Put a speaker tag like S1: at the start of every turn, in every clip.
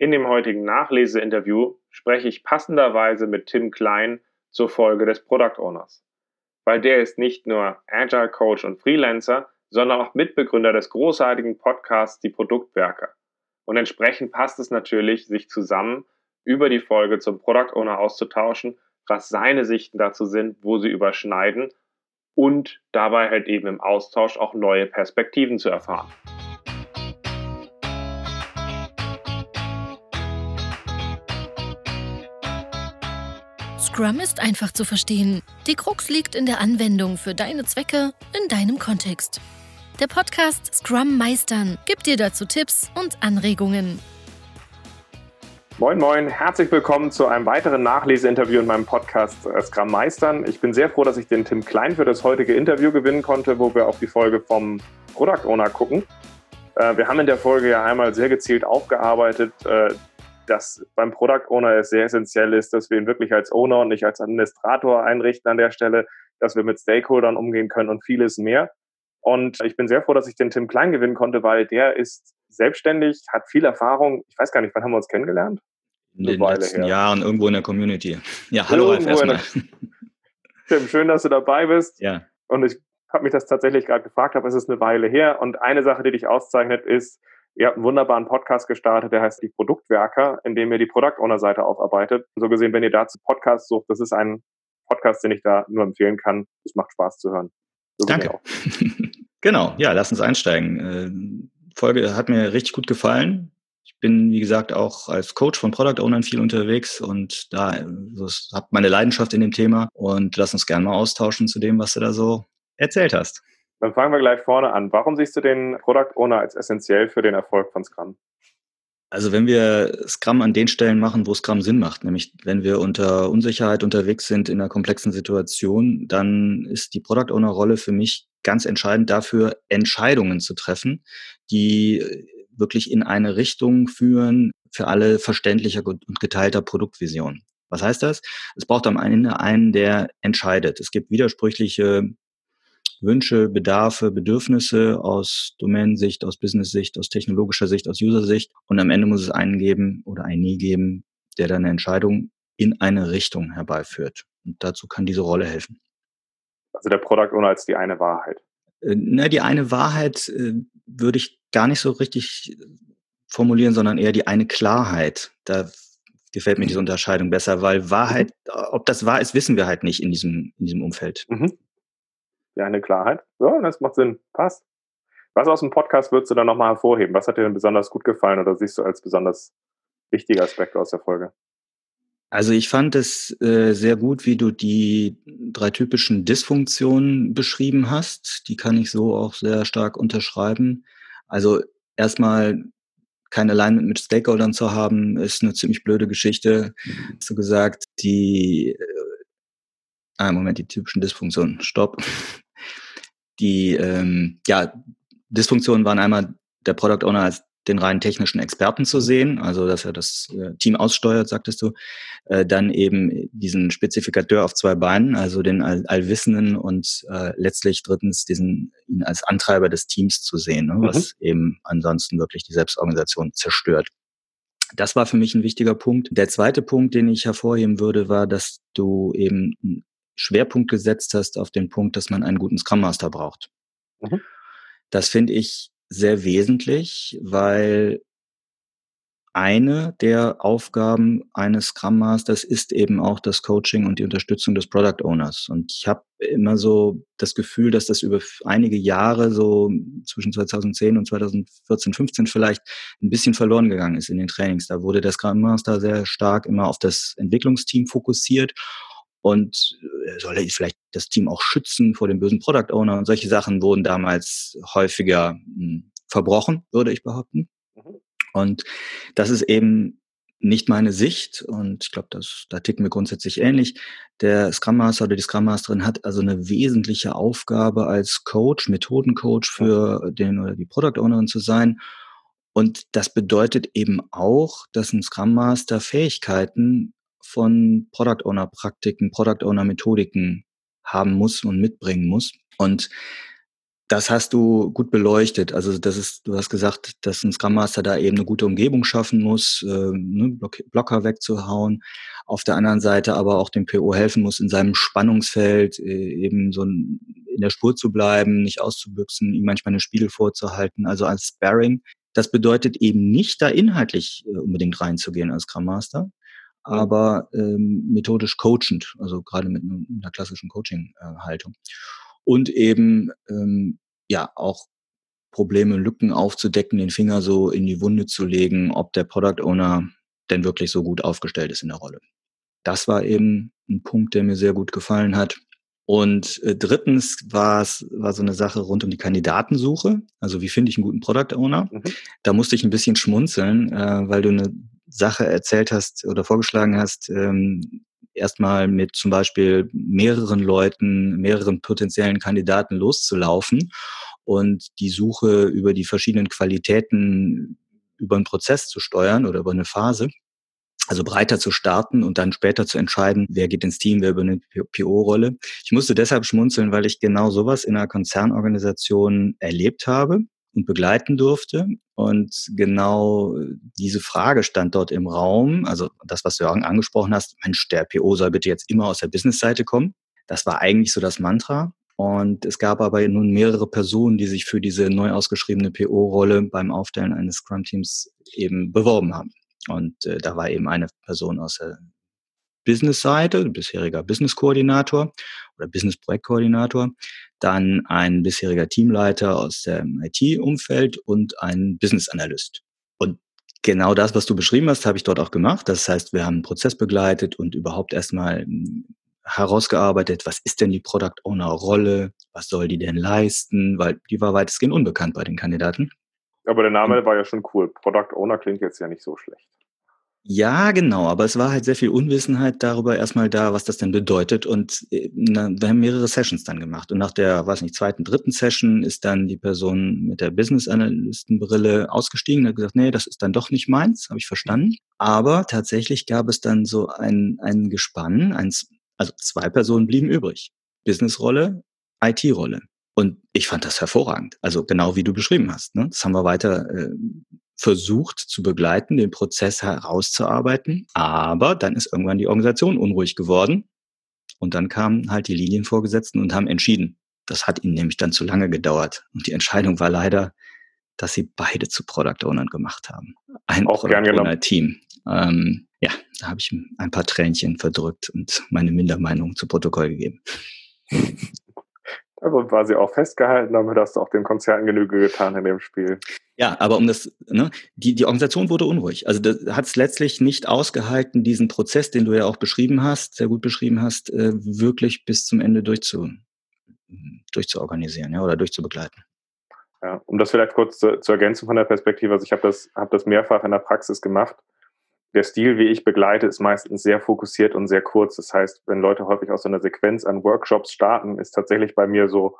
S1: In dem heutigen Nachleseinterview spreche ich passenderweise mit Tim Klein zur Folge des Product Owners. Weil der ist nicht nur Agile Coach und Freelancer, sondern auch Mitbegründer des großartigen Podcasts Die Produktwerke. Und entsprechend passt es natürlich, sich zusammen über die Folge zum Product Owner auszutauschen, was seine Sichten dazu sind, wo sie überschneiden und dabei halt eben im Austausch auch neue Perspektiven zu erfahren.
S2: Scrum ist einfach zu verstehen. Die Krux liegt in der Anwendung für deine Zwecke in deinem Kontext. Der Podcast Scrum Meistern gibt dir dazu Tipps und Anregungen.
S1: Moin, moin, herzlich willkommen zu einem weiteren Nachleseinterview in meinem Podcast äh, Scrum Meistern. Ich bin sehr froh, dass ich den Tim Klein für das heutige Interview gewinnen konnte, wo wir auf die Folge vom Product Owner gucken. Äh, wir haben in der Folge ja einmal sehr gezielt aufgearbeitet, äh, dass beim Product Owner es sehr essentiell ist, dass wir ihn wirklich als Owner und nicht als Administrator einrichten an der Stelle, dass wir mit Stakeholdern umgehen können und vieles mehr. Und ich bin sehr froh, dass ich den Tim Klein gewinnen konnte, weil der ist selbstständig, hat viel Erfahrung. Ich weiß gar nicht, wann haben wir uns kennengelernt?
S3: In den letzten her. Jahren irgendwo in der Community. Ja, hallo Ralf erstmal.
S1: Tim, schön, dass du dabei bist.
S3: Ja.
S1: Und ich habe mich das tatsächlich gerade gefragt, aber es ist eine Weile her. Und eine Sache, die dich auszeichnet, ist, ihr habt einen wunderbaren Podcast gestartet, der heißt die Produktwerker, in dem ihr die Product Owner Seite aufarbeitet. So gesehen, wenn ihr dazu Podcasts sucht, das ist ein Podcast, den ich da nur empfehlen kann. Es macht Spaß zu hören.
S3: So Danke. genau, ja, lass uns einsteigen. Äh, Folge hat mir richtig gut gefallen bin, wie gesagt, auch als Coach von Product Ownern viel unterwegs und da also, habe meine Leidenschaft in dem Thema und lass uns gerne mal austauschen zu dem, was du da so erzählt hast.
S1: Dann fangen wir gleich vorne an. Warum siehst du den Product Owner als essentiell für den Erfolg von Scrum?
S3: Also wenn wir Scrum an den Stellen machen, wo Scrum Sinn macht, nämlich wenn wir unter Unsicherheit unterwegs sind in einer komplexen Situation, dann ist die Product Owner Rolle für mich ganz entscheidend dafür, Entscheidungen zu treffen, die wirklich in eine Richtung führen für alle verständlicher und geteilter Produktvision. Was heißt das? Es braucht am Ende einen, der entscheidet. Es gibt widersprüchliche Wünsche, Bedarfe, Bedürfnisse aus Domänensicht, aus Business-Sicht, aus technologischer Sicht, aus User-Sicht. Und am Ende muss es einen geben oder einen nie geben, der dann eine Entscheidung in eine Richtung herbeiführt. Und dazu kann diese Rolle helfen.
S1: Also der Product Owner als die eine Wahrheit.
S3: Äh, na, die eine Wahrheit äh, würde ich gar nicht so richtig formulieren, sondern eher die eine Klarheit. Da gefällt mir diese Unterscheidung besser, weil Wahrheit, mhm. ob das wahr ist, wissen wir halt nicht in diesem, in diesem Umfeld.
S1: Mhm. Die eine Klarheit. Ja, das macht Sinn. Passt. Was aus dem Podcast würdest du dann nochmal hervorheben? Was hat dir denn besonders gut gefallen oder siehst du als besonders wichtiger Aspekt aus der Folge?
S3: Also ich fand es äh, sehr gut, wie du die drei typischen Dysfunktionen beschrieben hast. Die kann ich so auch sehr stark unterschreiben. Also erstmal kein Alignment mit Stakeholdern zu haben, ist eine ziemlich blöde Geschichte. Mhm. Hast du gesagt, die, äh, ah, Moment, die typischen Dysfunktionen, stopp. Die, ähm, ja, Dysfunktionen waren einmal der Product Owner als den rein technischen Experten zu sehen, also dass er das äh, Team aussteuert, sagtest du, äh, dann eben diesen Spezifikateur auf zwei Beinen, also den All Allwissenden und äh, letztlich drittens diesen ihn als Antreiber des Teams zu sehen, ne, was mhm. eben ansonsten wirklich die Selbstorganisation zerstört. Das war für mich ein wichtiger Punkt. Der zweite Punkt, den ich hervorheben würde, war, dass du eben Schwerpunkt gesetzt hast auf den Punkt, dass man einen guten Scrum Master braucht. Mhm. Das finde ich sehr wesentlich, weil eine der Aufgaben eines Scrum Masters ist eben auch das Coaching und die Unterstützung des Product Owners. Und ich habe immer so das Gefühl, dass das über einige Jahre, so zwischen 2010 und 2014, 15 vielleicht, ein bisschen verloren gegangen ist in den Trainings. Da wurde der Scrum Master sehr stark immer auf das Entwicklungsteam fokussiert und äh, soll er vielleicht das Team auch schützen vor dem bösen Product Owner und solche Sachen wurden damals häufiger hm, verbrochen, würde ich behaupten. Mhm. Und das ist eben nicht meine Sicht und ich glaube, da ticken wir grundsätzlich ähnlich. Der Scrum Master oder die Scrum Masterin hat also eine wesentliche Aufgabe als Coach, Methodencoach für den oder die Product Ownerin zu sein. Und das bedeutet eben auch, dass ein Scrum Master Fähigkeiten von Product Owner Praktiken, Product Owner Methodiken haben muss und mitbringen muss. Und Das hast du gut beleuchtet. Also das ist, du hast gesagt, dass ein Scrum Master da eben eine gute Umgebung schaffen muss, äh, ne, Blocker wegzuhauen. Auf der anderen Seite aber auch dem PO helfen muss, in seinem Spannungsfeld äh, eben so in der Spur zu bleiben, nicht auszubüchsen, ihm manchmal eine Spiegel vorzuhalten, also als Sparring. Das bedeutet eben nicht, da inhaltlich äh, unbedingt reinzugehen als Scrum Master. Aber ähm, methodisch coachend, also gerade mit einer klassischen Coaching-Haltung. Und eben ähm, ja auch Probleme, Lücken aufzudecken, den Finger so in die Wunde zu legen, ob der Product Owner denn wirklich so gut aufgestellt ist in der Rolle. Das war eben ein Punkt, der mir sehr gut gefallen hat. Und äh, drittens war es war so eine Sache rund um die Kandidatensuche. Also wie finde ich einen guten Product Owner? Mhm. Da musste ich ein bisschen schmunzeln, äh, weil du eine Sache erzählt hast oder vorgeschlagen hast, ähm, erstmal mit zum Beispiel mehreren Leuten, mehreren potenziellen Kandidaten loszulaufen und die Suche über die verschiedenen Qualitäten über einen Prozess zu steuern oder über eine Phase. Also breiter zu starten und dann später zu entscheiden, wer geht ins Team, wer übernimmt PO-Rolle. Ich musste deshalb schmunzeln, weil ich genau sowas in einer Konzernorganisation erlebt habe und begleiten durfte. Und genau diese Frage stand dort im Raum. Also das, was du auch angesprochen hast, Mensch, der PO soll bitte jetzt immer aus der Business-Seite kommen. Das war eigentlich so das Mantra. Und es gab aber nun mehrere Personen, die sich für diese neu ausgeschriebene PO-Rolle beim Aufstellen eines Scrum-Teams eben beworben haben. Und äh, da war eben eine Person aus der Business-Seite, bisheriger Business-Koordinator oder Business-Projektkoordinator, dann ein bisheriger Teamleiter aus dem IT-Umfeld und ein Business-Analyst. Und genau das, was du beschrieben hast, habe ich dort auch gemacht. Das heißt, wir haben einen Prozess begleitet und überhaupt erstmal hm, herausgearbeitet, was ist denn die Product Owner Rolle, was soll die denn leisten, weil die war weitestgehend unbekannt bei den Kandidaten.
S1: Aber der Name war ja schon cool. Product Owner klingt jetzt ja nicht so schlecht.
S3: Ja, genau, aber es war halt sehr viel Unwissenheit darüber erstmal da, was das denn bedeutet. Und äh, wir haben mehrere Sessions dann gemacht. Und nach der, weiß nicht, zweiten, dritten Session ist dann die Person mit der Business Analystenbrille ausgestiegen und hat gesagt, nee, das ist dann doch nicht meins, habe ich verstanden. Aber tatsächlich gab es dann so ein, ein Gespann, ein, also zwei Personen blieben übrig. Businessrolle, IT-Rolle. Und ich fand das hervorragend. Also genau wie du beschrieben hast. Ne? Das haben wir weiter äh, versucht zu begleiten, den Prozess herauszuarbeiten. Aber dann ist irgendwann die Organisation unruhig geworden. Und dann kamen halt die Linienvorgesetzten und haben entschieden. Das hat ihnen nämlich dann zu lange gedauert. Und die Entscheidung war leider, dass sie beide zu Product Ownern gemacht haben. Ein Auch Product Owner Team. Ähm, ja, da habe ich ein paar Tränchen verdrückt und meine Mindermeinung zu Protokoll gegeben.
S1: Aber war sie auch festgehalten, damit hast du auch den Konzerten Genüge getan in dem Spiel.
S3: Ja, aber um das, ne, die, die Organisation wurde unruhig. Also hat es letztlich nicht ausgehalten, diesen Prozess, den du ja auch beschrieben hast, sehr gut beschrieben hast, äh, wirklich bis zum Ende durchzu, durchzuorganisieren ja, oder durchzubegleiten.
S1: Ja, um das vielleicht kurz zu, zur Ergänzung von der Perspektive, also ich habe das, hab das mehrfach in der Praxis gemacht der Stil, wie ich begleite, ist meistens sehr fokussiert und sehr kurz. Das heißt, wenn Leute häufig aus so einer Sequenz an Workshops starten, ist tatsächlich bei mir so,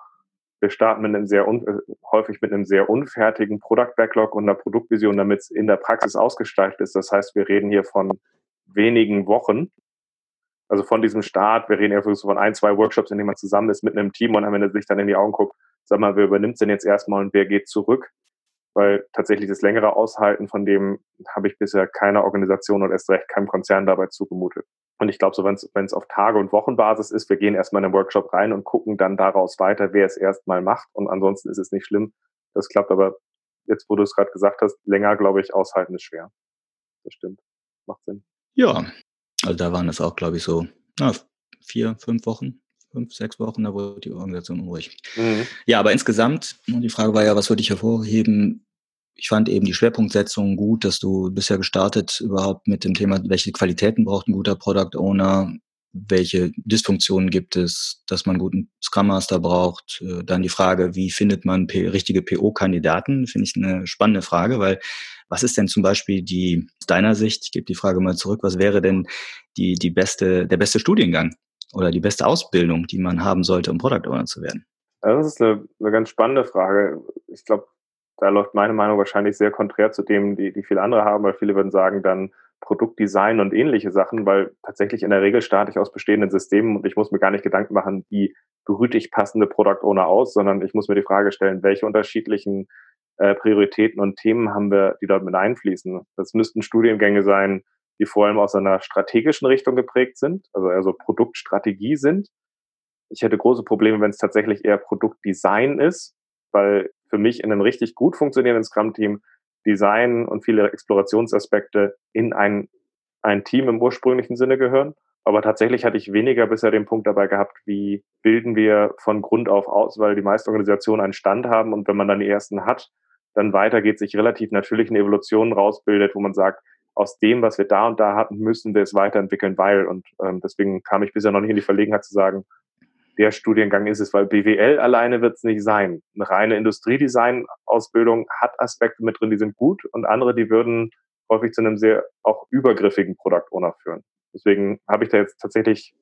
S1: wir starten mit einem sehr un, äh, häufig mit einem sehr unfertigen Product Backlog und einer Produktvision, damit es in der Praxis ausgestaltet ist. Das heißt, wir reden hier von wenigen Wochen. Also von diesem Start, wir reden eher von ein, zwei Workshops, in denen man zusammen ist mit einem Team und am Ende sich dann in die Augen guckt, sag mal, wer übernimmt denn jetzt erstmal und wer geht zurück? weil tatsächlich das längere Aushalten von dem habe ich bisher keiner Organisation und erst recht keinem Konzern dabei zugemutet. Und ich glaube, so wenn es auf Tage- und Wochenbasis ist, wir gehen erstmal in den Workshop rein und gucken dann daraus weiter, wer es erstmal macht. Und ansonsten ist es nicht schlimm. Das klappt aber jetzt, wo du es gerade gesagt hast, länger, glaube ich, aushalten ist schwer. Das stimmt. Macht Sinn.
S3: Ja, also da waren es auch, glaube ich, so na, vier, fünf Wochen fünf, sechs Wochen, da wurde die Organisation unruhig. Mhm. Ja, aber insgesamt, die Frage war ja, was würde ich hervorheben? Ich fand eben die Schwerpunktsetzung gut, dass du bisher gestartet überhaupt mit dem Thema, welche Qualitäten braucht ein guter Product Owner, welche Dysfunktionen gibt es, dass man einen guten Scrum Master braucht. Äh, dann die Frage, wie findet man richtige PO-Kandidaten? Finde ich eine spannende Frage, weil was ist denn zum Beispiel die, aus deiner Sicht, ich gebe die Frage mal zurück, was wäre denn die, die beste, der beste Studiengang, oder die beste Ausbildung, die man haben sollte, um Product Owner zu werden?
S1: Das ist eine, eine ganz spannende Frage. Ich glaube, da läuft meine Meinung wahrscheinlich sehr konträr zu dem, die, die viele andere haben, weil viele würden sagen, dann Produktdesign und ähnliche Sachen, weil tatsächlich in der Regel starte ich aus bestehenden Systemen und ich muss mir gar nicht Gedanken machen, wie berühre ich passende Product Owner aus, sondern ich muss mir die Frage stellen, welche unterschiedlichen äh, Prioritäten und Themen haben wir, die dort mit einfließen. Das müssten Studiengänge sein, die vor allem aus einer strategischen Richtung geprägt sind, also also Produktstrategie sind. Ich hätte große Probleme, wenn es tatsächlich eher Produktdesign ist, weil für mich in einem richtig gut funktionierenden Scrum-Team Design und viele Explorationsaspekte in ein, ein Team im ursprünglichen Sinne gehören. Aber tatsächlich hatte ich weniger bisher den Punkt dabei gehabt, wie bilden wir von Grund auf aus, weil die meisten Organisationen einen Stand haben und wenn man dann die ersten hat, dann weiter geht sich relativ natürlich eine Evolution rausbildet, wo man sagt, aus dem, was wir da und da hatten, müssen wir es weiterentwickeln, weil. Und ähm, deswegen kam ich bisher noch nicht in die Verlegenheit zu sagen, der Studiengang ist es, weil BWL alleine wird es nicht sein. Eine reine Industriedesign-Ausbildung hat Aspekte mit drin, die sind gut und andere, die würden häufig zu einem sehr auch übergriffigen Product Owner führen. Deswegen habe ich da jetzt tatsächlich,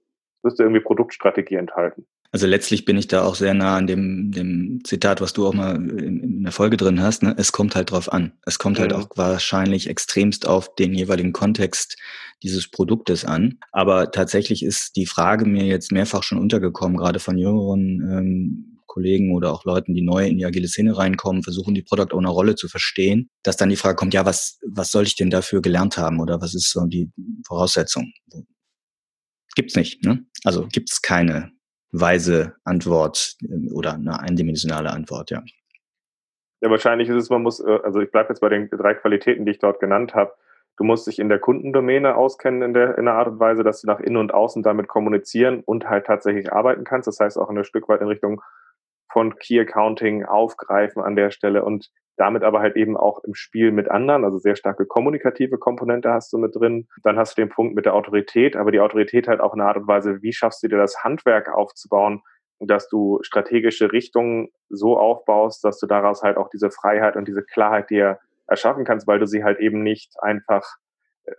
S1: müsste irgendwie Produktstrategie enthalten.
S3: Also letztlich bin ich da auch sehr nah an dem, dem Zitat, was du auch mal in, in der Folge drin hast. Ne? Es kommt halt drauf an. Es kommt halt mhm. halt auch wahrscheinlich extremst auf den jeweiligen Kontext dieses Produktes an. Aber tatsächlich ist die Frage mir jetzt mehrfach schon untergekommen, gerade von jüngeren ähm, Kollegen oder auch Leuten, die neu in die agile Szene reinkommen, versuchen die Product Owner Rolle zu verstehen, dass dann die Frage kommt, ja, was, was soll ich denn dafür gelernt haben oder was ist so die Voraussetzung? Gibt's nicht, ne? Also gibt's keine weise Antwort ähm, oder eine eindimensionale Antwort, ja.
S1: Ja, wahrscheinlich ist es, man muss, äh, also ich bleibe jetzt bei den drei Qualitäten, die ich dort genannt habe. Du musst dich in der Kundendomäne auskennen in der, in der Art und Weise, dass du nach innen und außen damit kommunizieren und halt tatsächlich arbeiten kannst. Das heißt auch ein Stück weit in Richtung von Key Accounting aufgreifen an der Stelle und damit aber halt eben auch im Spiel mit anderen, also sehr starke kommunikative Komponente hast du mit drin. Dann hast du den Punkt mit der Autorität, aber die Autorität halt auch in einer Art und Weise, wie schaffst du dir das Handwerk aufzubauen, dass du strategische Richtungen so aufbaust, dass du daraus halt auch diese Freiheit und diese Klarheit dir erschaffen kannst, weil du sie halt eben nicht einfach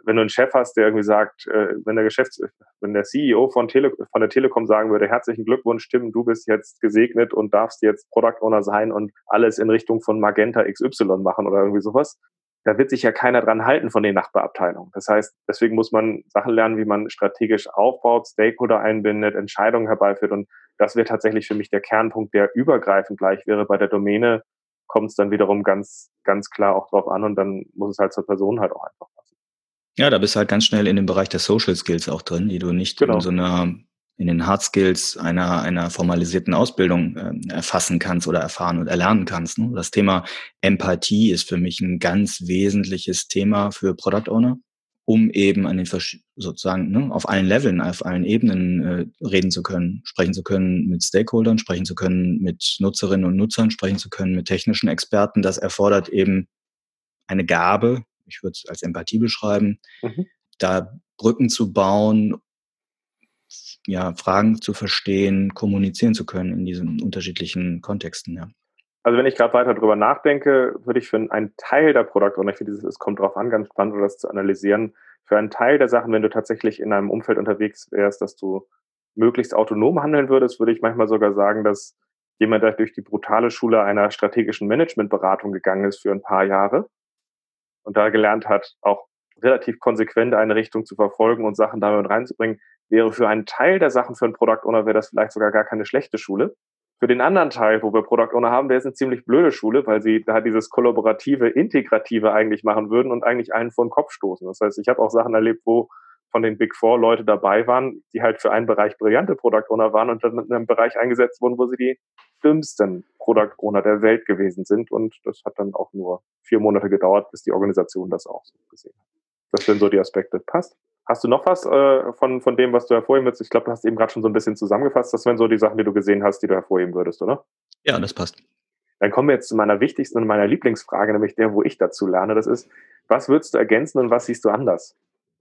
S1: wenn du einen Chef hast, der irgendwie sagt, äh, wenn der Geschäfts-, wenn der CEO von, Tele von der Telekom sagen würde, herzlichen Glückwunsch, Tim, du bist jetzt gesegnet und darfst jetzt Product Owner sein und alles in Richtung von Magenta XY machen oder irgendwie sowas, da wird sich ja keiner dran halten von den Nachbarabteilungen. Das heißt, deswegen muss man Sachen lernen, wie man strategisch aufbaut, Stakeholder einbindet, Entscheidungen herbeiführt und das wäre tatsächlich für mich der Kernpunkt, der übergreifend gleich wäre. Bei der Domäne kommt es dann wiederum ganz, ganz klar auch drauf an und dann muss es halt zur Person halt auch einfach
S3: ja, da bist du halt ganz schnell in dem Bereich der Social Skills auch drin, die du nicht genau. in so einer in den Hard Skills einer, einer formalisierten Ausbildung äh, erfassen kannst oder erfahren und erlernen kannst. Ne? Das Thema Empathie ist für mich ein ganz wesentliches Thema für Product Owner, um eben an den sozusagen ne, auf allen Leveln, auf allen Ebenen äh, reden zu können, sprechen zu können mit Stakeholdern, sprechen zu können mit Nutzerinnen und Nutzern, sprechen zu können mit technischen Experten. Das erfordert eben eine Gabe, ich würde es als Empathie beschreiben, mhm. da Brücken zu bauen, ja, Fragen zu verstehen, kommunizieren zu können in diesen unterschiedlichen Kontexten, ja.
S1: Also wenn ich gerade weiter darüber nachdenke, würde ich für einen Teil der Produkte, und ich finde, es kommt darauf an, ganz spannend, das zu analysieren, für einen Teil der Sachen, wenn du tatsächlich in einem Umfeld unterwegs wärst, dass du möglichst autonom handeln würdest, würde ich manchmal sogar sagen, dass jemand, der durch die brutale Schule einer strategischen Managementberatung gegangen ist für ein paar Jahre, und da gelernt hat, auch relativ konsequent eine Richtung zu verfolgen und Sachen damit reinzubringen, wäre für einen Teil der Sachen für einen Product Owner wäre das vielleicht sogar gar keine schlechte Schule. Für den anderen Teil, wo wir Product Owner haben, wäre es eine ziemlich blöde Schule, weil sie da dieses kollaborative, integrative eigentlich machen würden und eigentlich einen vor den Kopf stoßen. Das heißt, ich habe auch Sachen erlebt, wo von den Big Four Leute dabei waren, die halt für einen Bereich brillante Product Owner waren und dann in einem Bereich eingesetzt wurden, wo sie die dümmsten Product Owner der Welt gewesen sind. Und das hat dann auch nur vier Monate gedauert, bis die Organisation das auch so gesehen hat. Das sind so die Aspekte. Passt. Hast du noch was äh, von, von dem, was du hervorheben würdest? Ich glaube, du hast eben gerade schon so ein bisschen zusammengefasst. Das wären so die Sachen, die du gesehen hast, die du hervorheben würdest, oder?
S3: Ja, das passt.
S1: Dann kommen wir jetzt zu meiner wichtigsten und meiner Lieblingsfrage, nämlich der, wo ich dazu lerne. Das ist, was würdest du ergänzen und was siehst du anders?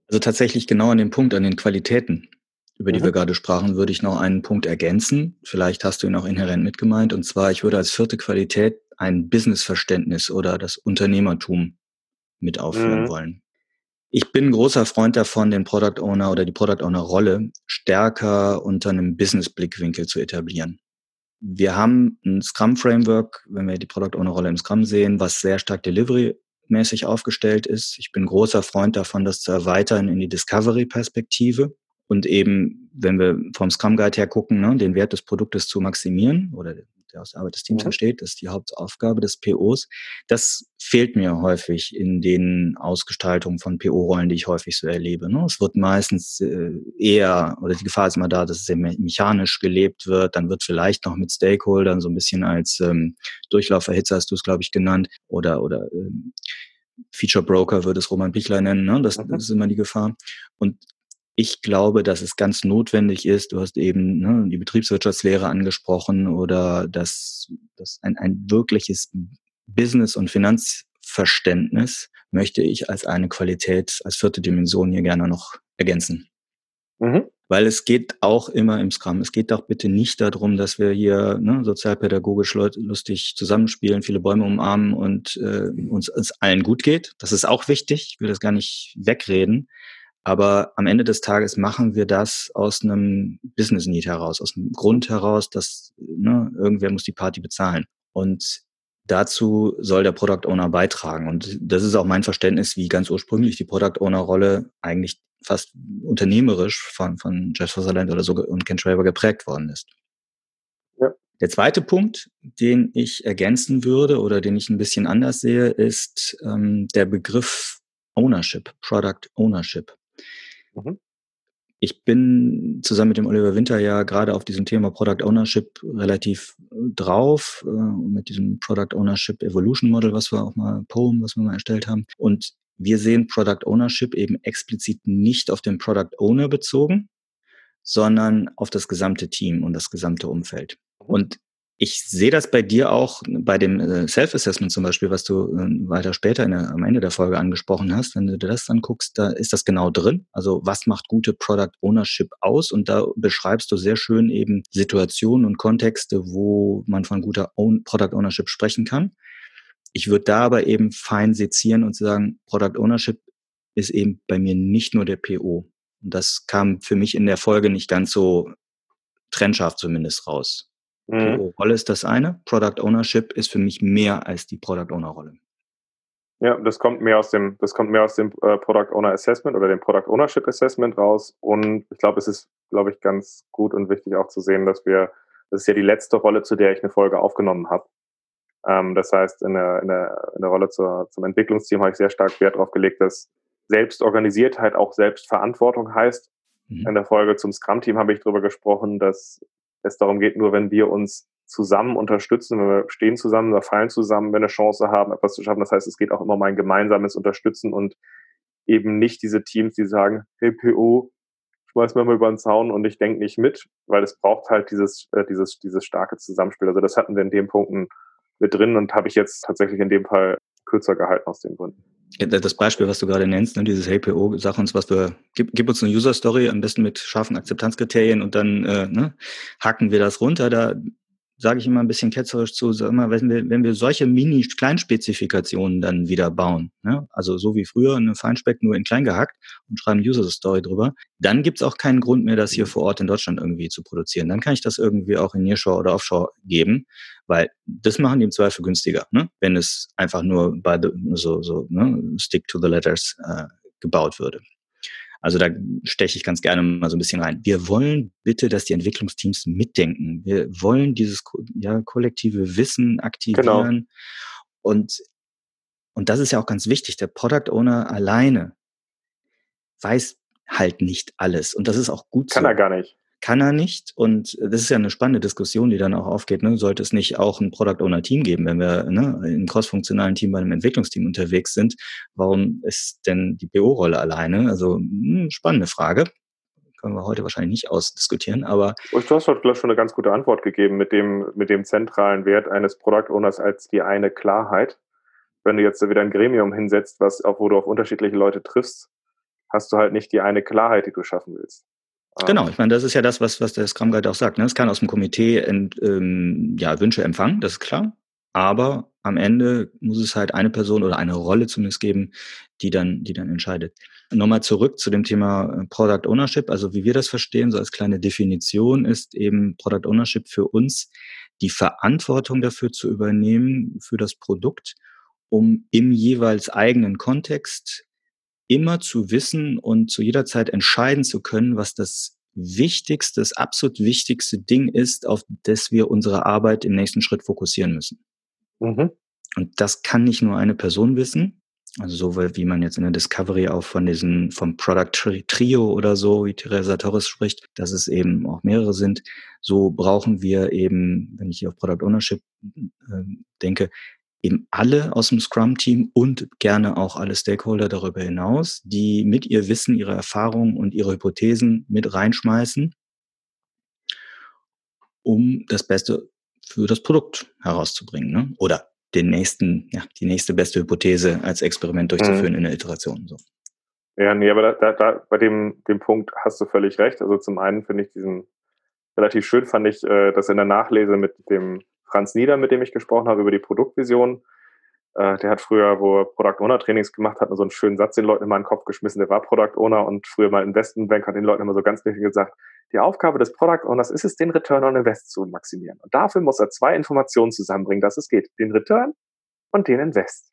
S3: Also tatsächlich genau an dem Punkt, an den Qualitäten, über die mhm. wir gerade sprachen, würde ich noch einen Punkt ergänzen. Vielleicht hast du ihn auch inhärent mitgemeint. Und zwar, ich würde als vierte Qualität ein Businessverständnis oder das Unternehmertum mit aufführen mhm. wollen. Ich bin ein großer Freund davon, den Product Owner oder die Product Owner Rolle stärker unter einem Business Blickwinkel zu etablieren. Wir haben ein Scrum Framework, wenn wir die Product Owner Rolle im Scrum sehen, was sehr stark Delivery produktmäßig aufgestellt ist. Ich bin großer Freund davon, das zu erweitern in die Discovery-Perspektive und eben, wenn wir vom Scrum Guide her gucken, ne, den Wert des Produktes zu maximieren oder der aus der Arbeit des Teams mhm. entsteht, das ist die Hauptaufgabe des POs. Das fehlt mir häufig in den Ausgestaltungen von PO-Rollen, die ich häufig so erlebe. Ne? Es wird meistens äh, eher, oder die Gefahr ist immer da, dass es sehr mechanisch gelebt wird. Dann wird vielleicht noch mit Stakeholdern so ein bisschen als ähm, Durchlauferhitzer, hast du es, glaube ich, genannt, oder, oder ähm, Feature Broker würde es Roman Bichler nennen. Ne? Das, mhm. das ist immer die Gefahr. Und ich glaube, dass es ganz notwendig ist, du hast eben ne, die Betriebswirtschaftslehre angesprochen oder dass, dass ein, ein wirkliches Business- und Finanzverständnis möchte ich als eine Qualität, als vierte Dimension hier gerne noch ergänzen. Mhm. Weil es geht auch immer im Scrum. Es geht doch bitte nicht darum, dass wir hier ne, sozialpädagogisch lustig zusammenspielen, viele Bäume umarmen und äh, uns es allen gut geht. Das ist auch wichtig. Ich will das gar nicht wegreden. Aber am Ende des Tages machen wir das aus einem Business Need heraus, aus einem Grund heraus, dass ne, irgendwer muss die Party bezahlen. Und dazu soll der Product Owner beitragen. Und das ist auch mein Verständnis, wie ganz ursprünglich die Product Owner Rolle eigentlich fast unternehmerisch von, von Jeff Sutherland oder so und Ken Schreiber geprägt worden ist. Ja. Der zweite Punkt, den ich ergänzen würde oder den ich ein bisschen anders sehe, ist ähm, der Begriff Ownership, Product Ownership. Mhm. Ich bin zusammen mit dem Oliver Winter ja gerade auf diesem Thema Product Ownership relativ äh, drauf, äh, mit diesem Product Ownership Evolution Model, was wir auch mal, Poem, was wir mal erstellt haben. Und wir sehen Product Ownership eben explizit nicht auf den Product Owner bezogen, sondern auf das gesamte Team und das gesamte Umfeld. Mhm. Und ich sehe das bei dir auch bei dem äh, Self-Assessment zum Beispiel, was du äh, weiter später der, am Ende der Folge angesprochen hast. Wenn du dir das anguckst, da ist das genau drin. Also was macht gute Product Ownership aus? Und da beschreibst du sehr schön eben Situationen und Kontexte, wo man von guter Own Product Ownership sprechen kann. Ich würde da aber eben fein sezieren und sagen, Product Ownership ist eben bei mir nicht nur der PO. Und das kam für mich in der Folge nicht ganz so trennscharf zumindest raus. Mhm. Rolle ist das eine. Product Ownership ist für mich mehr als die Product Owner Rolle.
S1: Ja, das kommt mehr aus dem, das kommt mehr aus dem äh, Product Owner Assessment oder dem Product Ownership Assessment raus. Und ich glaube, es ist, glaube ich, ganz gut und wichtig auch zu sehen, dass wir, das ist ja die letzte Rolle, zu der ich eine Folge aufgenommen habe. Ähm, das heißt, in der, in der, in der Rolle zur, zum Entwicklungsteam habe ich sehr stark Wert darauf gelegt, dass Selbstorganisiertheit auch Selbstverantwortung heißt. Mhm. In der Folge zum Scrum-Team habe ich darüber gesprochen, dass es darum geht, nur wenn wir uns zusammen unterstützen, wenn wir stehen zusammen oder fallen zusammen, wenn wir eine Chance haben, etwas zu schaffen. Das heißt, es geht auch immer um ein gemeinsames Unterstützen und eben nicht diese Teams, die sagen, hey PO, schmeiß mir mal über den Zaun und ich denke nicht mit, weil es braucht halt dieses, äh, dieses, dieses starke Zusammenspiel. Also das hatten wir in den Punkten mit drin und habe ich jetzt tatsächlich in dem Fall kürzer gehalten aus den Gründen.
S3: Das Beispiel, was du gerade nennst, ne, dieses HPO, sag uns, was wir, gib, gib uns eine User Story, am besten mit scharfen Akzeptanzkriterien und dann äh, ne, hacken wir das runter. Da sage ich immer ein bisschen ketzerisch zu, sag mal, wenn wir, wenn wir solche Mini-Kleinspezifikationen dann wieder bauen, ne? also so wie früher eine Feinspeck nur in klein gehackt und schreiben User Story drüber, dann gibt's auch keinen Grund mehr, das hier vor Ort in Deutschland irgendwie zu produzieren. Dann kann ich das irgendwie auch in Nearshore oder Offshore geben, weil das machen die im Zweifel günstiger, ne? wenn es einfach nur bei the, so, so ne? Stick to the Letters äh, gebaut würde. Also da steche ich ganz gerne mal so ein bisschen rein. Wir wollen bitte, dass die Entwicklungsteams mitdenken. Wir wollen dieses ja, kollektive Wissen aktivieren. Genau. Und, und das ist ja auch ganz wichtig. Der Product Owner alleine weiß halt nicht alles. Und das ist auch gut
S1: Kann so. er gar nicht
S3: kann er nicht. Und das ist ja eine spannende Diskussion, die dann auch aufgeht. Ne? Sollte es nicht auch ein Product Owner Team geben, wenn wir ne, im crossfunktionalen Team bei einem Entwicklungsteam unterwegs sind? Warum ist denn die BO-Rolle alleine? Also mh, hm, spannende Frage. Können wir heute wahrscheinlich nicht ausdiskutieren, aber.
S1: Du hast heute, glaube ich, schon eine ganz gute Antwort gegeben mit dem, mit dem zentralen Wert eines Product Owners als die eine Klarheit. Wenn du jetzt wieder ein Gremium hinsetzt, was, wo du auf unterschiedliche Leute triffst, hast du halt nicht die eine Klarheit, die du schaffen willst.
S3: Genau, ich meine, das ist ja das, was, was der Scrum Guide auch sagt. Ne? Es kann aus dem Komitee ent, ähm, ja, Wünsche empfangen, das ist klar. Aber am Ende muss es halt eine Person oder eine Rolle zumindest geben, die dann, die dann entscheidet. Nochmal zurück zu dem Thema äh, Product Ownership. Also wie wir das verstehen, so als kleine Definition ist eben Product Ownership für uns die Verantwortung dafür zu übernehmen für das Produkt um im jeweils eigenen Kontext immer zu wissen und zu jeder Zeit entscheiden zu können, was das wichtigste, das absolut wichtigste Ding ist, auf das wir unsere Arbeit im nächsten Schritt fokussieren müssen. Mhm. Und das kann nicht nur eine Person wissen, also so wie man jetzt in der Discovery auch von diesen, vom Product Trio oder so, wie Teresa Torres spricht, dass es eben auch mehrere sind. So brauchen wir eben, wenn ich hier auf Product Ownership äh, denke, eben alle aus dem Scrum-Team und gerne auch alle Stakeholder darüber hinaus, die mit ihr Wissen, ihre Erfahrungen und ihre Hypothesen mit reinschmeißen, um das Beste für das Produkt herauszubringen. Ne? Oder den nächsten, ja, die nächste beste Hypothese als Experiment durchzuführen mhm. in der Iteration. So.
S1: Ja, nee, aber da, da, da, bei dem, dem Punkt hast du völlig recht. Also zum einen finde ich diesen relativ schön, fand ich äh, das in der Nachlese mit dem Franz Nieder, mit dem ich gesprochen habe, über die Produktvision. Äh, der hat früher, wo er Product Owner Trainings gemacht hat, so einen schönen Satz den Leuten immer in den Kopf geschmissen. Der war Product Owner und früher mal Investmentbank hat den Leuten immer so ganz wichtig gesagt, die Aufgabe des Product Owners ist es, den Return on Invest zu maximieren. Und dafür muss er zwei Informationen zusammenbringen, dass es geht. Den Return und den Invest.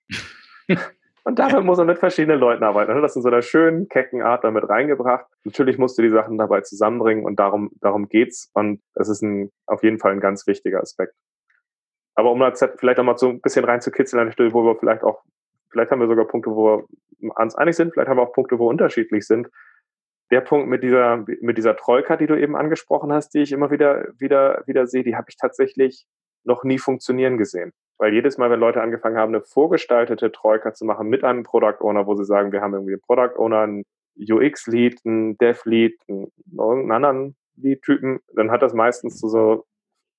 S1: und dafür muss er mit verschiedenen Leuten arbeiten. Das ist in so einer schönen, kecken Art damit reingebracht. Natürlich musst du die Sachen dabei zusammenbringen und darum, darum geht's. Und das ist ein, auf jeden Fall ein ganz wichtiger Aspekt. Aber um jetzt vielleicht auch mal so ein bisschen reinzukitzeln an der Stelle, wo wir vielleicht auch, vielleicht haben wir sogar Punkte, wo wir uns einig sind, vielleicht haben wir auch Punkte, wo wir unterschiedlich sind. Der Punkt mit dieser, mit dieser Troika, die du eben angesprochen hast, die ich immer wieder, wieder, wieder sehe, die habe ich tatsächlich noch nie funktionieren gesehen. Weil jedes Mal, wenn Leute angefangen haben, eine vorgestaltete Troika zu machen mit einem Product Owner, wo sie sagen, wir haben irgendwie einen Product Owner, einen UX-Lead, einen Dev-Lead, einen, einen anderen Lead-Typen, dann hat das meistens zu so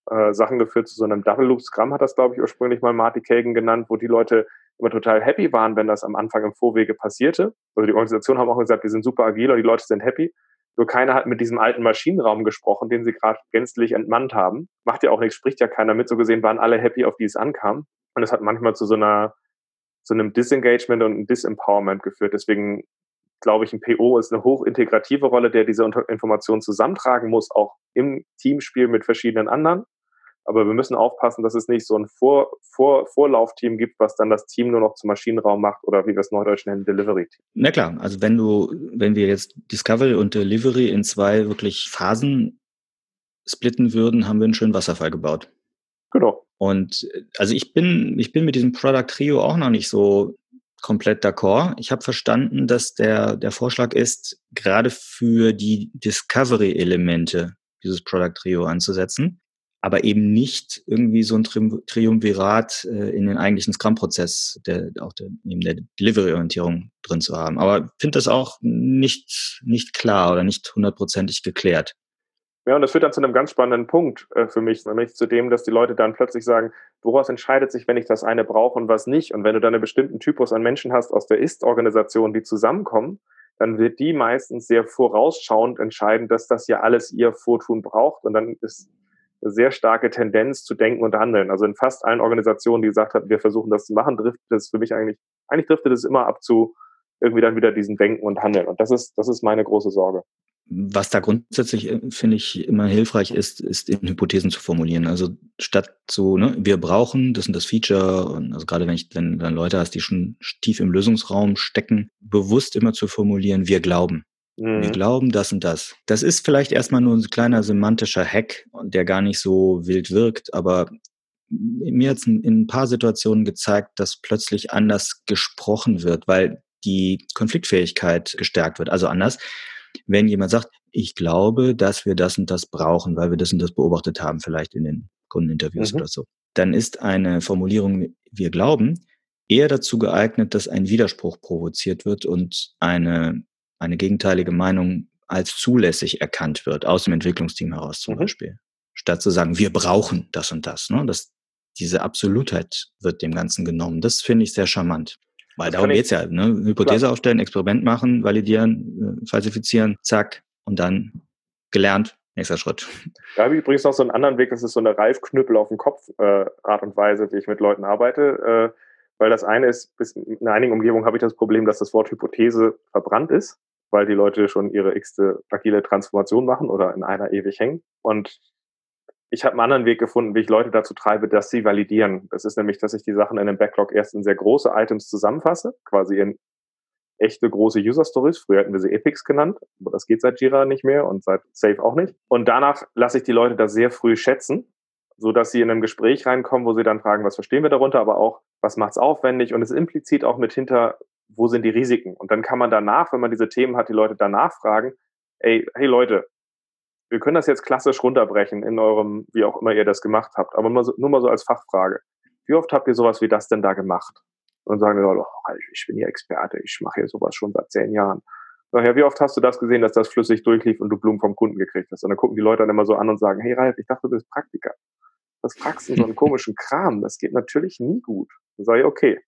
S1: äh, Sachen geführt zu so einem Double Loop Scrum, hat das, glaube ich, ursprünglich mal Marty Kagan genannt, wo die Leute immer total happy waren, wenn das am Anfang im Vorwege passierte. Also die Organisation haben auch gesagt, wir sind super agil und die Leute sind happy. Nur keiner hat mit diesem alten Maschinenraum gesprochen, den sie gerade gänzlich entmannt haben. Macht ja auch nichts, spricht ja keiner mit. So gesehen waren alle happy, auf die es ankam. Und es hat manchmal zu so einer, zu einem Disengagement und einem Disempowerment geführt. Deswegen glaube ich, ein PO ist eine hochintegrative Rolle, der diese Informationen zusammentragen muss, auch im Teamspiel mit verschiedenen anderen. Aber wir müssen aufpassen, dass es nicht so ein Vor Vor Vorlaufteam gibt, was dann das Team nur noch zum Maschinenraum macht oder wie wir es neudeutsch nennen, Delivery-Team.
S3: Na klar, also wenn du, wenn wir jetzt Discovery und Delivery in zwei wirklich Phasen splitten würden, haben wir einen schönen Wasserfall gebaut.
S1: Genau.
S3: Und also ich bin, ich bin mit diesem Product Trio auch noch nicht so komplett d'accord. Ich habe verstanden, dass der, der Vorschlag ist, gerade für die Discovery-Elemente dieses Product Trio anzusetzen aber eben nicht irgendwie so ein Triumvirat äh, in den eigentlichen Scrum-Prozess, der auch der, neben der Delivery-Orientierung drin zu haben. Aber finde das auch nicht, nicht klar oder nicht hundertprozentig geklärt.
S1: Ja, und das führt dann zu einem ganz spannenden Punkt äh, für mich, nämlich zu dem, dass die Leute dann plötzlich sagen, woraus entscheidet sich, wenn ich das eine brauche und was nicht? Und wenn du dann einen bestimmten Typus an Menschen hast aus der Ist-Organisation, die zusammenkommen, dann wird die meistens sehr vorausschauend entscheiden, dass das ja alles ihr Vortun braucht. Und dann ist sehr starke Tendenz zu denken und handeln. Also in fast allen Organisationen, die gesagt haben, wir versuchen das zu machen, driftet es für mich eigentlich, eigentlich driftet es immer ab zu irgendwie dann wieder diesen Denken und Handeln. Und das ist, das ist meine große Sorge.
S3: Was da grundsätzlich, äh, finde ich, immer hilfreich ist, ist in Hypothesen zu formulieren. Also statt so, ne, wir brauchen, das sind das Feature, und also gerade wenn ich, wenn dann Leute hast, die schon tief im Lösungsraum stecken, bewusst immer zu formulieren, wir glauben. Mhm. Wir glauben das und das. Das ist vielleicht erstmal nur ein kleiner semantischer Hack, der gar nicht so wild wirkt, aber mir hat es in, ein paar Situationen gezeigt, dass plötzlich anders gesprochen wird, weil die Konfliktfähigkeit gestärkt wird. Also anders, wenn jemand sagt, ich glaube, dass wir das und das brauchen, weil wir das und das beobachtet haben, vielleicht in den Kundeninterviews mhm. oder so, dann ist eine Formulierung, wir glauben, eher dazu geeignet, dass ein Widerspruch provoziert wird und eine eine gegenteilige Meinung als zulässig erkannt wird, aus dem Entwicklungsteam heraus zum mhm. Beispiel. Statt zu sagen, wir brauchen das und das. Ne? das diese Absolutheit wird dem Ganzen genommen. Das finde ich sehr charmant. Weil das darum geht's ja. Ne? Hypothese klar. aufstellen, Experiment machen, validieren, äh, falsifizieren, zack, und dann gelernt, nächster Schritt.
S1: Da habe ich übrigens noch so einen anderen Weg, das ist so eine Reifknüppel auf dem Kopf äh, Art und Weise, wie ich mit Leuten arbeite. Äh, weil das eine ist, in einigen Umgebungen habe ich das Problem, dass das Wort Hypothese verbrannt ist, weil die Leute schon ihre x-te agile Transformation machen oder in einer ewig hängen. Und ich habe einen anderen Weg gefunden, wie ich Leute dazu treibe, dass sie validieren. Das ist nämlich, dass ich die Sachen in dem Backlog erst in sehr große Items zusammenfasse, quasi in echte große User Stories. Früher hätten wir sie Epics genannt, aber das geht seit Jira nicht mehr und seit Safe auch nicht. Und danach lasse ich die Leute da sehr früh schätzen, so dass sie in ein Gespräch reinkommen, wo sie dann fragen, was verstehen wir darunter, aber auch, was macht's aufwendig und es implizit auch mit hinter, wo sind die Risiken? Und dann kann man danach, wenn man diese Themen hat, die Leute danach fragen, ey, hey Leute, wir können das jetzt klassisch runterbrechen in eurem, wie auch immer ihr das gemacht habt, aber nur, mal so als Fachfrage. Wie oft habt ihr sowas wie das denn da gemacht? Und sagen die Leute, oh, ich bin hier Experte, ich mache hier sowas schon seit zehn Jahren. Sag, ja, wie oft hast du das gesehen, dass das flüssig durchlief und du Blumen vom Kunden gekriegt hast? Und dann gucken die Leute dann immer so an und sagen, hey Ralf, ich dachte, du bist Praktiker. Das fragst du so einen komischen Kram, das geht natürlich nie gut. Dann sage ich, okay,